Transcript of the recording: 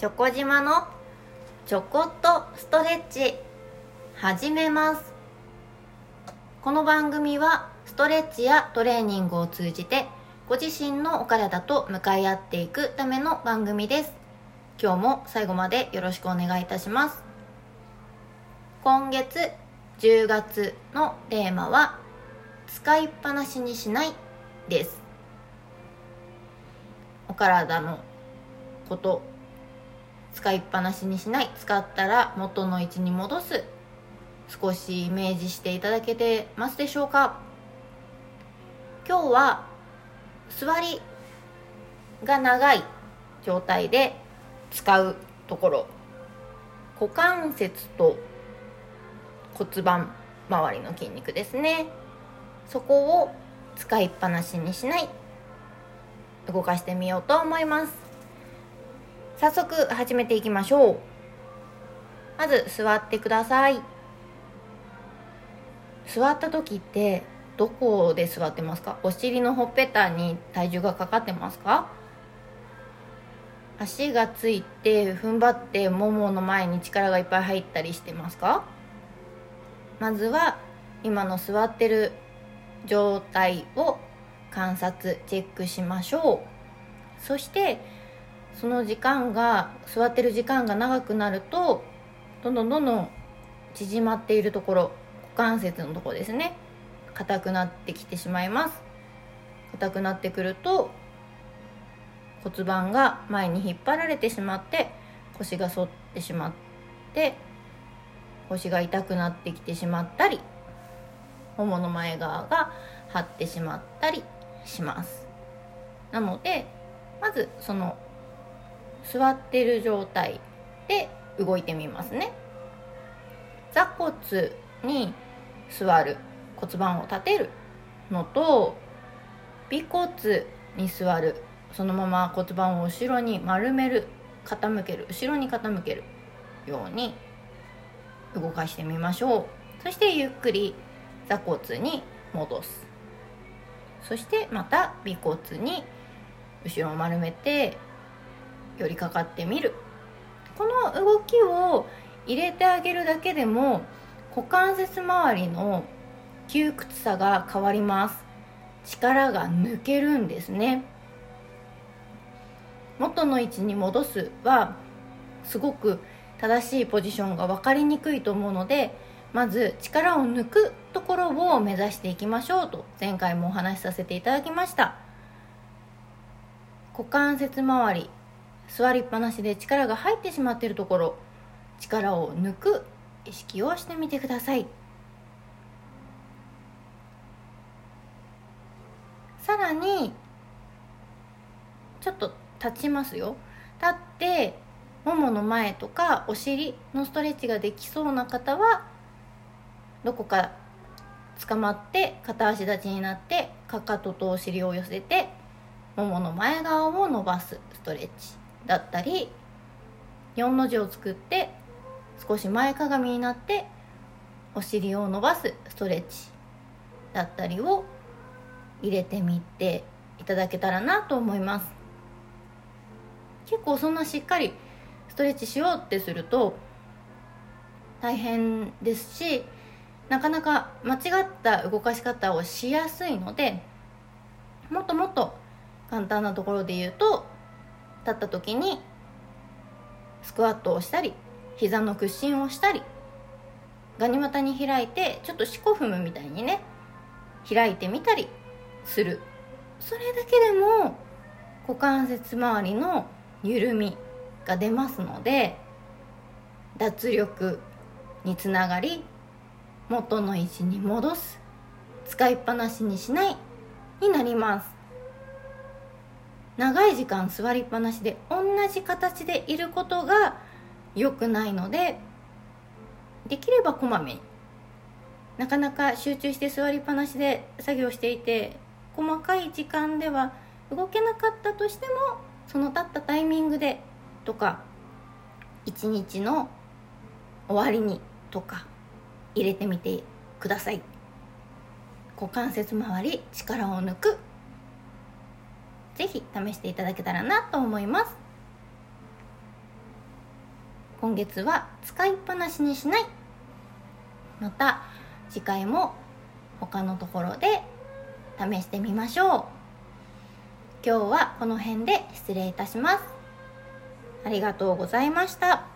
チョコ島のちょこっとストレッチ。始めます。この番組はストレッチやトレーニングを通じてご自身のお体と向かい合っていくための番組です。今日も最後までよろしくお願いいたします。今月10月のテーマは使いっぱなしにしないです。お体のこと。使いっぱなしにしない。使ったら元の位置に戻す。少しイメージしていただけてますでしょうか。今日は座りが長い状態で使うところ。股関節と骨盤周りの筋肉ですね。そこを使いっぱなしにしない。動かしてみようと思います。早速始めていきましょう。まず座ってください。座った時ってどこで座ってますか？お尻のほっぺたに体重がかかってますか？足がついて踏ん張ってももの前に力がいっぱい入ったりしてますか？まずは今の座ってる状態を観察チェックしましょう。そしてその時間が座ってる時間が長くなるとどんどんどんどん縮まっているところ股関節のとこですね。硬くなってきてしまいます。硬くなってくると骨盤が前に引っ張られてしまって腰が反ってしまって腰が痛くなってきてしまったりももの前側が張ってしまったりします。なのでまずその座ってる状態で動いてみますね。座骨に座る骨盤を立てるのと尾骨に座るそのまま骨盤を後ろに丸める傾ける後ろに傾けるように動かしてみましょう。そしてゆっくり座骨に戻す。そしてまた尾骨に後ろを丸めて寄りかかってみる。この動きを入れてあげるだけでも股関節周りの窮屈さが変わります。力が抜けるんですね。元の位置に戻すはすごく正しいポジションが分かりにくいと思うのでまず力を抜くところを目指していきましょうと前回もお話しさせていただきました。股関節周り座りっぱなしで力が入ってしまっているところ力を抜く意識をしてみてください。さらにちょっと立ちますよ。立ってももの前とかお尻のストレッチができそうな方はどこか捕まって片足立ちになってかかととお尻を寄せてももの前側を伸ばすストレッチ。だったり4の字を作って少し前かがみになってお尻を伸ばすストレッチだったりを入れてみていただけたらなと思います。結構そんなしっかりストレッチしようってすると大変ですしなかなか間違った動かし方をしやすいのでもっともっと簡単なところで言うと立った時にスクワットをしたり膝の屈伸をしたりガニ股に開いてちょっと四股踏むみたいにね開いてみたりする。それだけでも股関節周りの緩みが出ますので脱力につながり元の位置に戻す。使いっぱなしにしないになります。長い時間座りっぱなしで同じ形でいることが良くないのでできればこまめに。なかなか集中して座りっぱなしで作業していて細かい時間では動けなかったとしてもその立ったタイミングでとか一日の終わりにとか入れてみてください。股関節周り力を抜く。ぜひ試していただけたらなと思います。今月は使いっぱなしにしない。また次回も他のところで試してみましょう。今日はこの辺で失礼いたします。ありがとうございました。